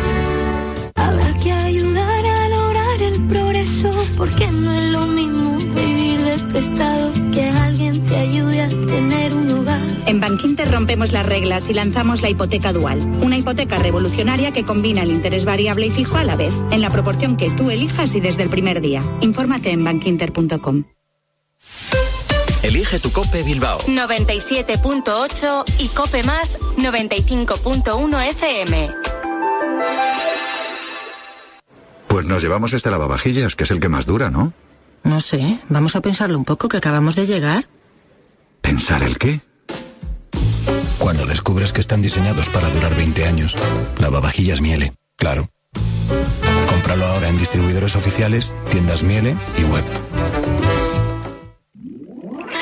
Rompemos las reglas y lanzamos la hipoteca dual, una hipoteca revolucionaria que combina el interés variable y fijo a la vez, en la proporción que tú elijas y desde el primer día. Infórmate en bankinter.com. Elige tu Cope Bilbao. 97.8 y Cope Más 95.1 FM. Pues nos llevamos este lavavajillas, que es el que más dura, ¿no? No sé, vamos a pensarlo un poco, que acabamos de llegar. ¿Pensar el qué? Cuando descubres que están diseñados para durar 20 años, lavavajillas Miele, claro. Cómpralo ahora en distribuidores oficiales, tiendas Miele y web.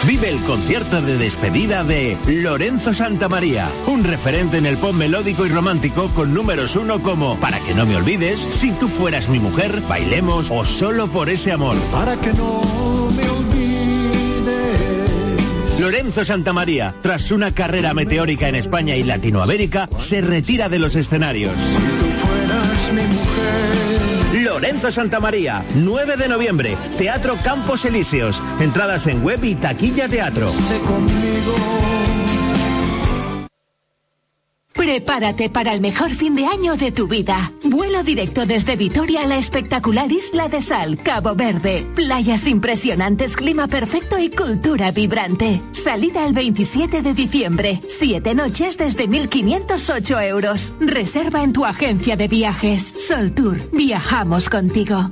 Vive el concierto de despedida de Lorenzo Santamaría, un referente en el pop melódico y romántico con números uno como Para que no me olvides, Si tú fueras mi mujer, Bailemos o Solo por ese amor. Para que no me olvides. Lorenzo Santamaría, tras una carrera meteórica en España y Latinoamérica, se retira de los escenarios. Lorenzo Santamaría, 9 de noviembre, Teatro Campos Elíseos. Entradas en web y taquilla teatro. Prepárate para el mejor fin de año de tu vida. Vuelo directo desde Vitoria a la espectacular Isla de Sal, Cabo Verde. Playas impresionantes, clima perfecto y cultura vibrante. Salida el 27 de diciembre. Siete noches desde 1.508 euros. Reserva en tu agencia de viajes. Sol Tour. Viajamos contigo.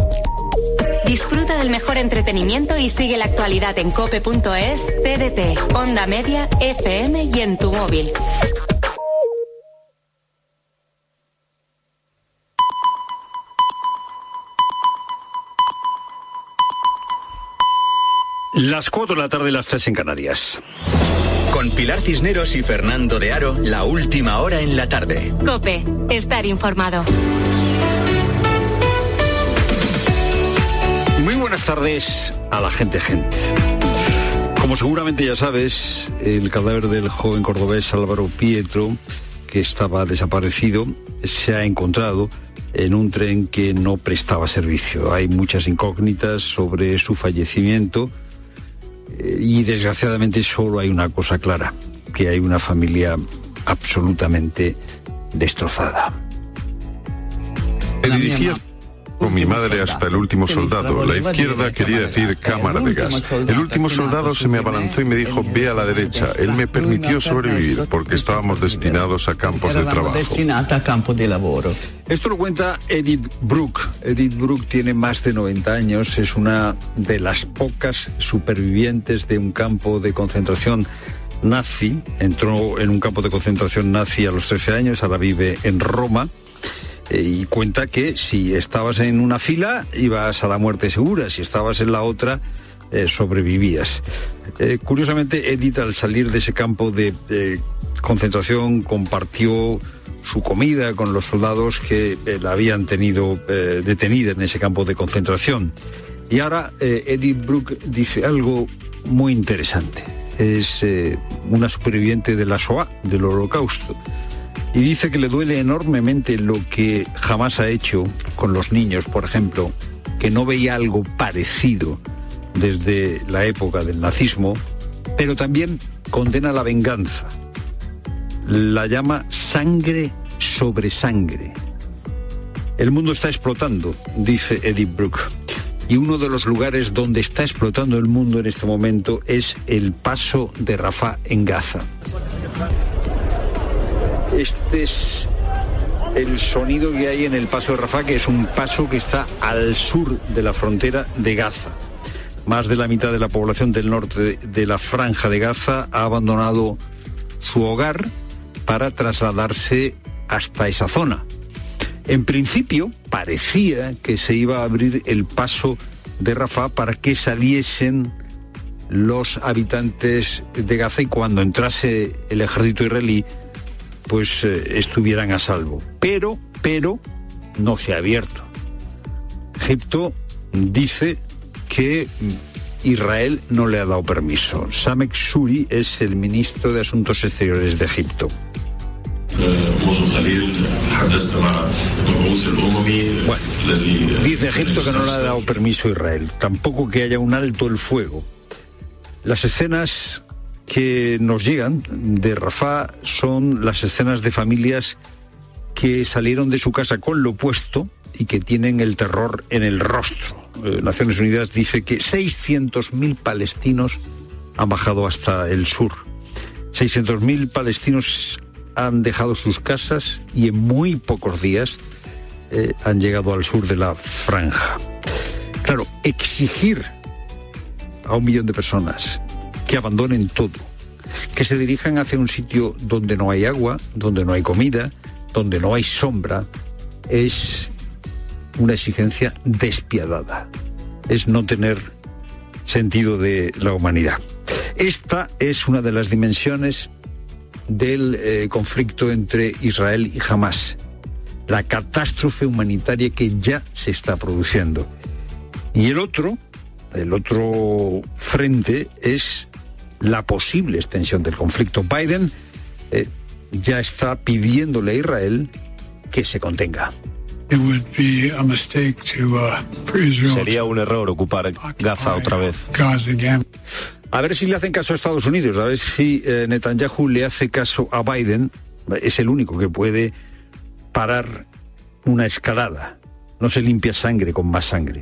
Disfruta del mejor entretenimiento y sigue la actualidad en cope.es, TDT, Onda Media, FM y en tu móvil. Las 4 de la tarde, las 3 en Canarias. Con Pilar Cisneros y Fernando de Aro, la última hora en la tarde. Cope, estar informado. Buenas tardes a la gente, gente. Como seguramente ya sabes, el cadáver del joven cordobés Álvaro Pietro, que estaba desaparecido, se ha encontrado en un tren que no prestaba servicio. Hay muchas incógnitas sobre su fallecimiento eh, y desgraciadamente solo hay una cosa clara, que hay una familia absolutamente destrozada. Con mi madre hasta el último soldado. La izquierda quería decir cámara de gas. El último soldado se me abalanzó y me dijo, ve a la derecha. Él me permitió sobrevivir porque estábamos destinados a campos de trabajo. Esto lo cuenta Edith Brooke. Edith Brooke tiene más de 90 años, es una de las pocas supervivientes de un campo de concentración nazi. Entró en un campo de concentración nazi a los 13 años, ahora vive en Roma y cuenta que si estabas en una fila ibas a la muerte segura, si estabas en la otra eh, sobrevivías. Eh, curiosamente, Edith al salir de ese campo de, concentración compartió su comida con los soldados que la habían tenido detenida en ese campo de concentración. Y ahora Edith Brooke dice algo muy interesante. Es una superviviente de la SOA, del holocausto y dice que le duele enormemente lo que jamás ha hecho con los niños, por ejemplo, que no veía algo parecido desde la época del nazismo, pero también condena la venganza. La llama sangre sobre sangre. El mundo está explotando, dice Edith Brooke. Y uno de los lugares donde está explotando el mundo en este momento es el paso de Rafah en Gaza. Este es el sonido que hay en el paso de Rafah, que es un paso que está al sur de la frontera de Gaza. Más de la mitad de la población del norte de la franja de Gaza ha abandonado su hogar para trasladarse hasta esa zona. En principio parecía que se iba a abrir el paso de Rafah para que saliesen los habitantes de Gaza y cuando entrase el ejército israelí pues eh, estuvieran a salvo. Pero, pero, no se ha abierto. Egipto dice que Israel no le ha dado permiso. Samek Suri es el ministro de Asuntos Exteriores de Egipto. Dice Egipto que no le ha dado permiso a Israel, tampoco que haya un alto el fuego. Las escenas que nos llegan de Rafah son las escenas de familias que salieron de su casa con lo puesto y que tienen el terror en el rostro. Eh, Naciones Unidas dice que 600.000 palestinos han bajado hasta el sur. 600.000 palestinos han dejado sus casas y en muy pocos días eh, han llegado al sur de la franja. Claro, exigir a un millón de personas que abandonen todo, que se dirijan hacia un sitio donde no hay agua, donde no hay comida, donde no hay sombra, es una exigencia despiadada, es no tener sentido de la humanidad. Esta es una de las dimensiones del eh, conflicto entre Israel y Hamas, la catástrofe humanitaria que ya se está produciendo. Y el otro, el otro frente es la posible extensión del conflicto. Biden eh, ya está pidiéndole a Israel que se contenga. Uh, Sería un error ocupar Gaza otra vez. A ver si le hacen caso a Estados Unidos, a ver si eh, Netanyahu le hace caso a Biden. Es el único que puede parar una escalada. No se limpia sangre con más sangre.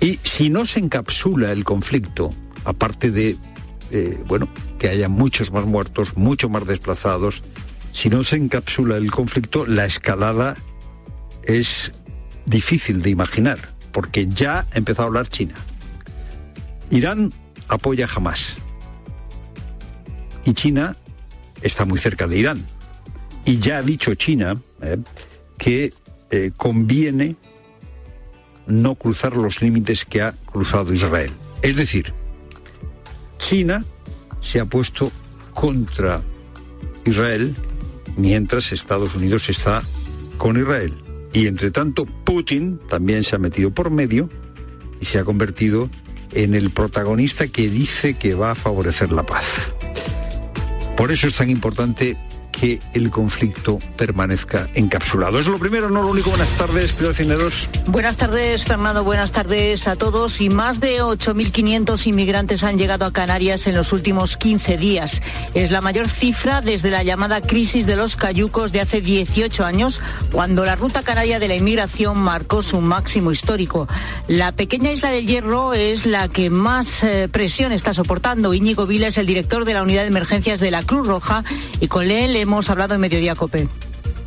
Y si no se encapsula el conflicto, aparte de, eh, bueno, que haya muchos más muertos, mucho más desplazados, si no se encapsula el conflicto, la escalada es difícil de imaginar, porque ya ha empezado a hablar China. Irán apoya jamás. Y China está muy cerca de Irán. Y ya ha dicho China eh, que eh, conviene no cruzar los límites que ha cruzado Israel. Es decir, China se ha puesto contra Israel mientras Estados Unidos está con Israel. Y entre tanto, Putin también se ha metido por medio y se ha convertido en el protagonista que dice que va a favorecer la paz. Por eso es tan importante que el conflicto permanezca encapsulado. Es lo primero, no lo único. Buenas tardes, Pilar Cineros. Buenas tardes, Fernando. Buenas tardes a todos. Y más de 8.500 inmigrantes han llegado a Canarias en los últimos 15 días. Es la mayor cifra desde la llamada crisis de los cayucos de hace 18 años, cuando la ruta canaria de la inmigración marcó su máximo histórico. La pequeña isla del Hierro es la que más eh, presión está soportando. Íñigo Vila es el director de la unidad de emergencias de la Cruz Roja y con él hemos hablado en Mediodía Cope.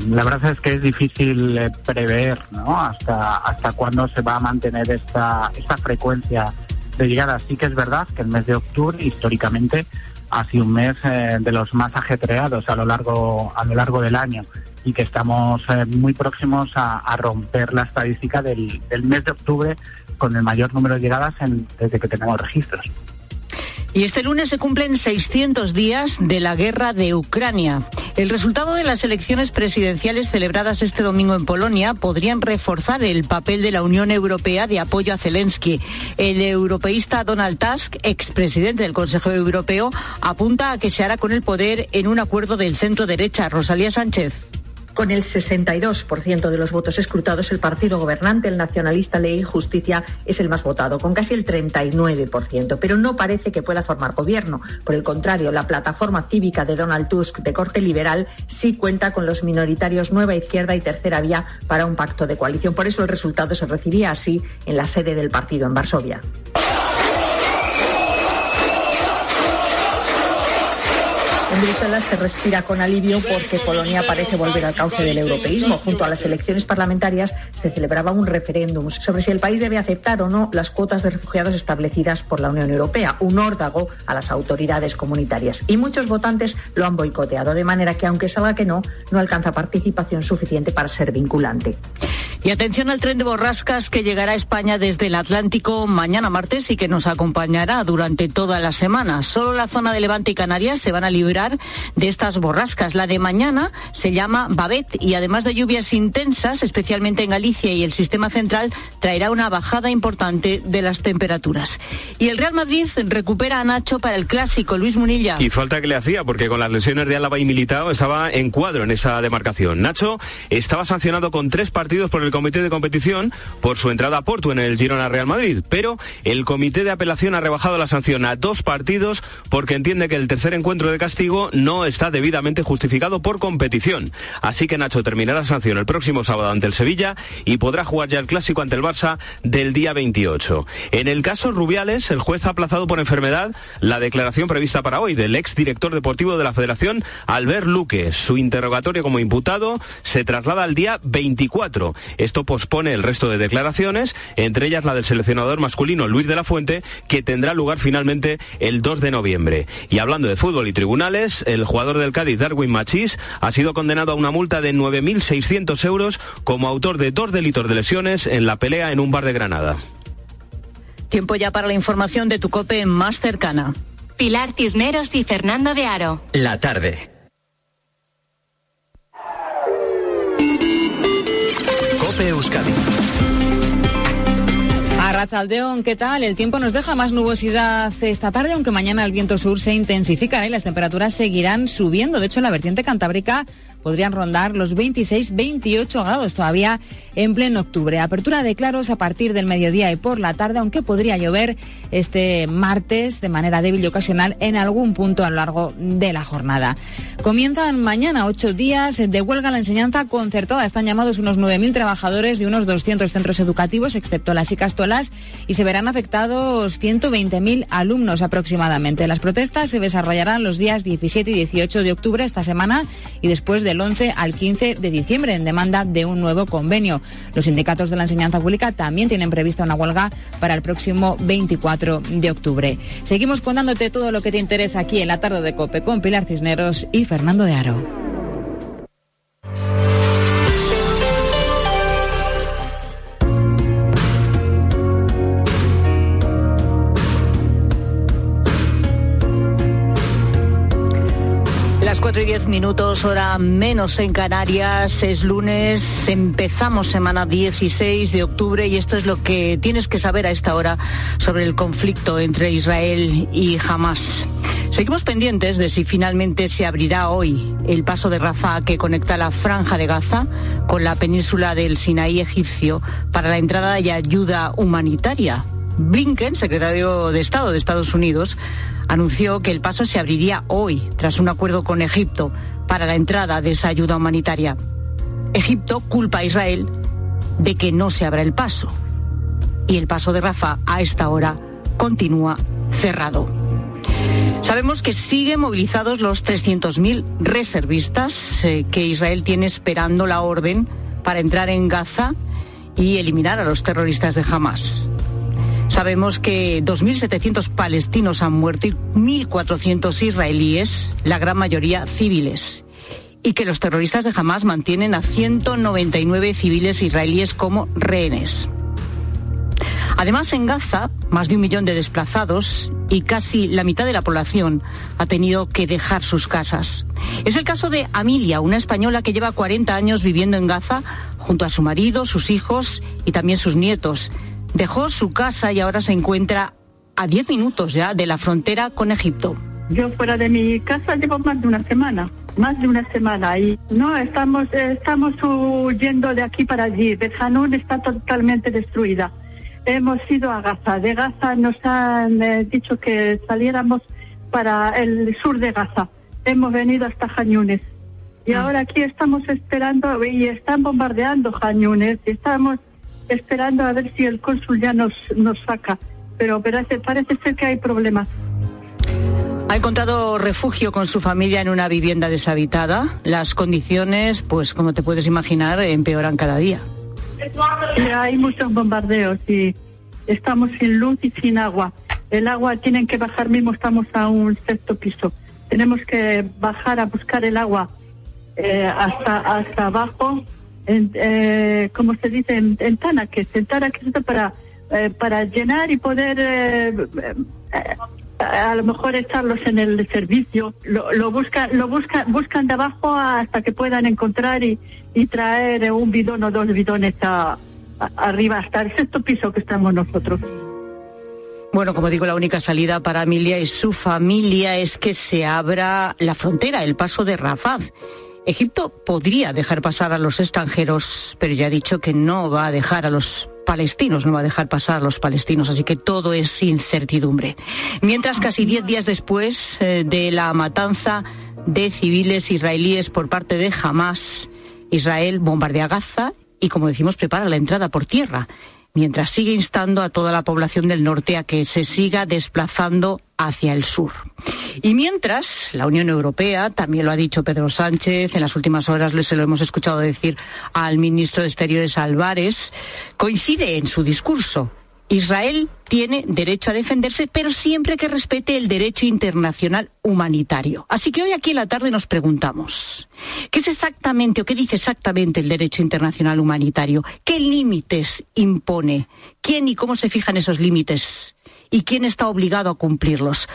La verdad es que es difícil eh, prever hasta, hasta cuándo se va a mantener esta, esta frecuencia de llegada. Sí que es verdad que el mes de octubre históricamente ha sido un mes eh, de los más ajetreados a lo largo, a lo largo del año y que estamos eh, muy próximos a, romper la estadística del, del, mes de octubre con el mayor número de llegadas desde que tenemos registros. Y este lunes se cumplen 600 días de la guerra de Ucrania. El resultado de las elecciones presidenciales celebradas este domingo en Polonia podrían reforzar el papel de la Unión Europea de apoyo a Zelensky. El europeísta Donald Tusk, expresidente del Consejo Europeo, apunta a que se hará con el poder en un acuerdo del centro derecha. Rosalía Sánchez. Con el 62% de los votos escrutados, el partido gobernante, el nacionalista Ley y Justicia, es el más votado, con casi el 39%. Pero no parece que pueda formar gobierno. Por el contrario, la plataforma cívica de Donald Tusk de corte liberal sí cuenta con los minoritarios Nueva Izquierda y Tercera Vía para un pacto de coalición. Por eso el resultado se recibía así en la sede del partido en Varsovia. Bruselas se respira con alivio porque Polonia parece volver al cauce del europeísmo. Junto a las elecciones parlamentarias se celebraba un referéndum sobre si el país debe aceptar o no las cuotas de refugiados establecidas por la Unión Europea, un órdago a las autoridades comunitarias. Y muchos votantes lo han boicoteado, de manera que aunque salga que no, no alcanza participación suficiente para ser vinculante. Y atención al tren de borrascas que llegará a España desde el Atlántico mañana martes y que nos acompañará durante toda la semana. Solo la zona de Levante y Canarias se van a librar de estas borrascas. La de mañana se llama Babet y además de lluvias intensas, especialmente en Galicia y el sistema central, traerá una bajada importante de las temperaturas. Y el Real Madrid recupera a Nacho para el clásico, Luis Munilla. Y falta que le hacía, porque con las lesiones de Álava y Militao estaba en cuadro en esa demarcación. Nacho estaba sancionado con tres partidos por el comité de competición por su entrada a Porto en el Girona Real Madrid, pero el comité de apelación ha rebajado la sanción a dos partidos porque entiende que el tercer encuentro de castigo no está debidamente justificado por competición. Así que Nacho terminará sanción el próximo sábado ante el Sevilla y podrá jugar ya el clásico ante el Barça del día 28. En el caso Rubiales, el juez ha aplazado por enfermedad la declaración prevista para hoy del ex director deportivo de la Federación, Albert Luque. Su interrogatorio como imputado se traslada al día 24. Esto pospone el resto de declaraciones, entre ellas la del seleccionador masculino Luis de la Fuente, que tendrá lugar finalmente el 2 de noviembre. Y hablando de fútbol y tribunales, el jugador del Cádiz, Darwin Machís, ha sido condenado a una multa de 9.600 euros como autor de dos delitos de lesiones en la pelea en un bar de Granada. Tiempo ya para la información de tu cope más cercana. Pilar Tisneros y Fernando de Aro. La tarde. Cope Euskadi Arrachaldeón, ¿qué tal? El tiempo nos deja más nubosidad esta tarde, aunque mañana el viento sur se intensificará y las temperaturas seguirán subiendo. De hecho, en la vertiente cantábrica podrían rondar los 26-28 grados todavía en pleno octubre. Apertura de claros a partir del mediodía y por la tarde, aunque podría llover este martes de manera débil y ocasional en algún punto a lo largo de la jornada. Comienzan mañana ocho días de huelga la enseñanza concertada. Están llamados unos 9.000 trabajadores de unos 200 centros educativos, excepto las Icastolas, y se verán afectados 120.000 alumnos aproximadamente. Las protestas se desarrollarán los días 17 y 18 de octubre esta semana y después del 11 al 15 de diciembre en demanda de un nuevo convenio. Los sindicatos de la enseñanza pública también tienen prevista una huelga para el próximo 24 de octubre. Seguimos contándote todo lo que te interesa aquí en la tarde de COPE con Pilar Cisneros y Fernando de Aro. 4 y 10 minutos, hora menos en Canarias. Es lunes, empezamos semana 16 de octubre y esto es lo que tienes que saber a esta hora sobre el conflicto entre Israel y Hamas. Seguimos pendientes de si finalmente se abrirá hoy el paso de Rafah que conecta la franja de Gaza con la península del Sinaí egipcio para la entrada de ayuda humanitaria. Blinken, secretario de Estado de Estados Unidos, anunció que el paso se abriría hoy, tras un acuerdo con Egipto, para la entrada de esa ayuda humanitaria. Egipto culpa a Israel de que no se abra el paso. Y el paso de Rafa a esta hora continúa cerrado. Sabemos que siguen movilizados los 300.000 reservistas eh, que Israel tiene esperando la orden para entrar en Gaza y eliminar a los terroristas de Hamas. Sabemos que 2.700 palestinos han muerto y 1.400 israelíes, la gran mayoría civiles. Y que los terroristas de Hamas mantienen a 199 civiles israelíes como rehenes. Además, en Gaza, más de un millón de desplazados y casi la mitad de la población ha tenido que dejar sus casas. Es el caso de Amelia, una española que lleva 40 años viviendo en Gaza junto a su marido, sus hijos y también sus nietos. Dejó su casa y ahora se encuentra a 10 minutos ya de la frontera con Egipto. Yo fuera de mi casa llevo más de una semana, más de una semana y no estamos estamos huyendo de aquí para allí. Bejanún está totalmente destruida. Hemos ido a Gaza. De Gaza nos han eh, dicho que saliéramos para el sur de Gaza. Hemos venido hasta Jañunes. Y ah. ahora aquí estamos esperando y están bombardeando Jañunes. Estamos esperando a ver si el cónsul ya nos, nos saca, pero parece, parece ser que hay problemas. Ha encontrado refugio con su familia en una vivienda deshabitada. Las condiciones, pues como te puedes imaginar, empeoran cada día. hay muchos bombardeos y estamos sin luz y sin agua. El agua tienen que bajar mismo, estamos a un sexto piso. Tenemos que bajar a buscar el agua eh, hasta, hasta abajo en, eh, como se dice, en, en que en es para, eh, para llenar y poder eh, eh, a lo mejor echarlos en el servicio. Lo, lo buscan, lo buscan, buscan de abajo hasta que puedan encontrar y, y traer un bidón o dos bidones a, arriba hasta el sexto piso que estamos nosotros. Bueno, como digo, la única salida para Emilia y su familia es que se abra la frontera, el paso de Rafah. Egipto podría dejar pasar a los extranjeros, pero ya ha dicho que no va a dejar a los palestinos, no va a dejar pasar a los palestinos, así que todo es incertidumbre. Mientras casi diez días después eh, de la matanza de civiles israelíes por parte de Hamas, Israel bombardea Gaza y, como decimos, prepara la entrada por tierra mientras sigue instando a toda la población del norte a que se siga desplazando hacia el sur. Y mientras, la Unión Europea, también lo ha dicho Pedro Sánchez, en las últimas horas se lo hemos escuchado decir al ministro de Exteriores Álvarez, coincide en su discurso Israel tiene derecho a defenderse, pero siempre que respete el derecho internacional humanitario. Así que hoy aquí en la tarde nos preguntamos, ¿qué es exactamente o qué dice exactamente el derecho internacional humanitario? ¿Qué límites impone? ¿Quién y cómo se fijan esos límites? Y quién está obligado a cumplirlos.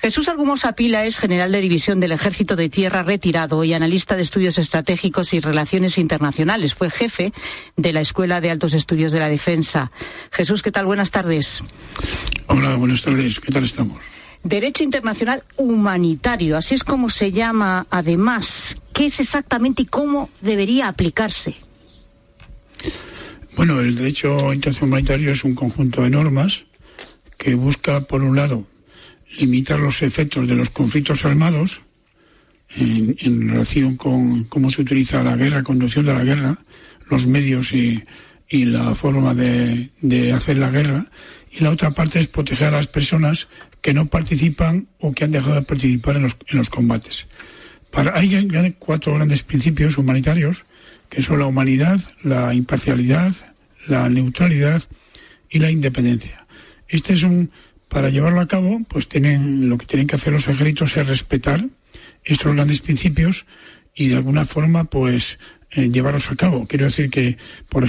Jesús Argumosa Pila es general de división del Ejército de Tierra retirado y analista de estudios estratégicos y relaciones internacionales. Fue jefe de la Escuela de Altos Estudios de la Defensa. Jesús, ¿qué tal? Buenas tardes. Hola, buenas tardes. ¿Qué tal estamos? Derecho Internacional Humanitario, así es como se llama además. ¿Qué es exactamente y cómo debería aplicarse? Bueno, el derecho internacional humanitario es un conjunto de normas que busca, por un lado, limitar los efectos de los conflictos armados en, relación con cómo se utiliza la guerra, conducción de la guerra, los medios y, la forma de, hacer la guerra. Y la otra parte es proteger a las personas que no participan o que han dejado de participar en los, combates. Para, hay cuatro grandes principios humanitarios, que son la humanidad, la imparcialidad, la neutralidad y la independencia. Este es un, para llevarlo a cabo, pues tienen, lo que tienen que hacer los ejércitos es respetar estos grandes principios y de alguna forma, pues, eh, llevarlos a cabo. Quiero decir que, por ejemplo,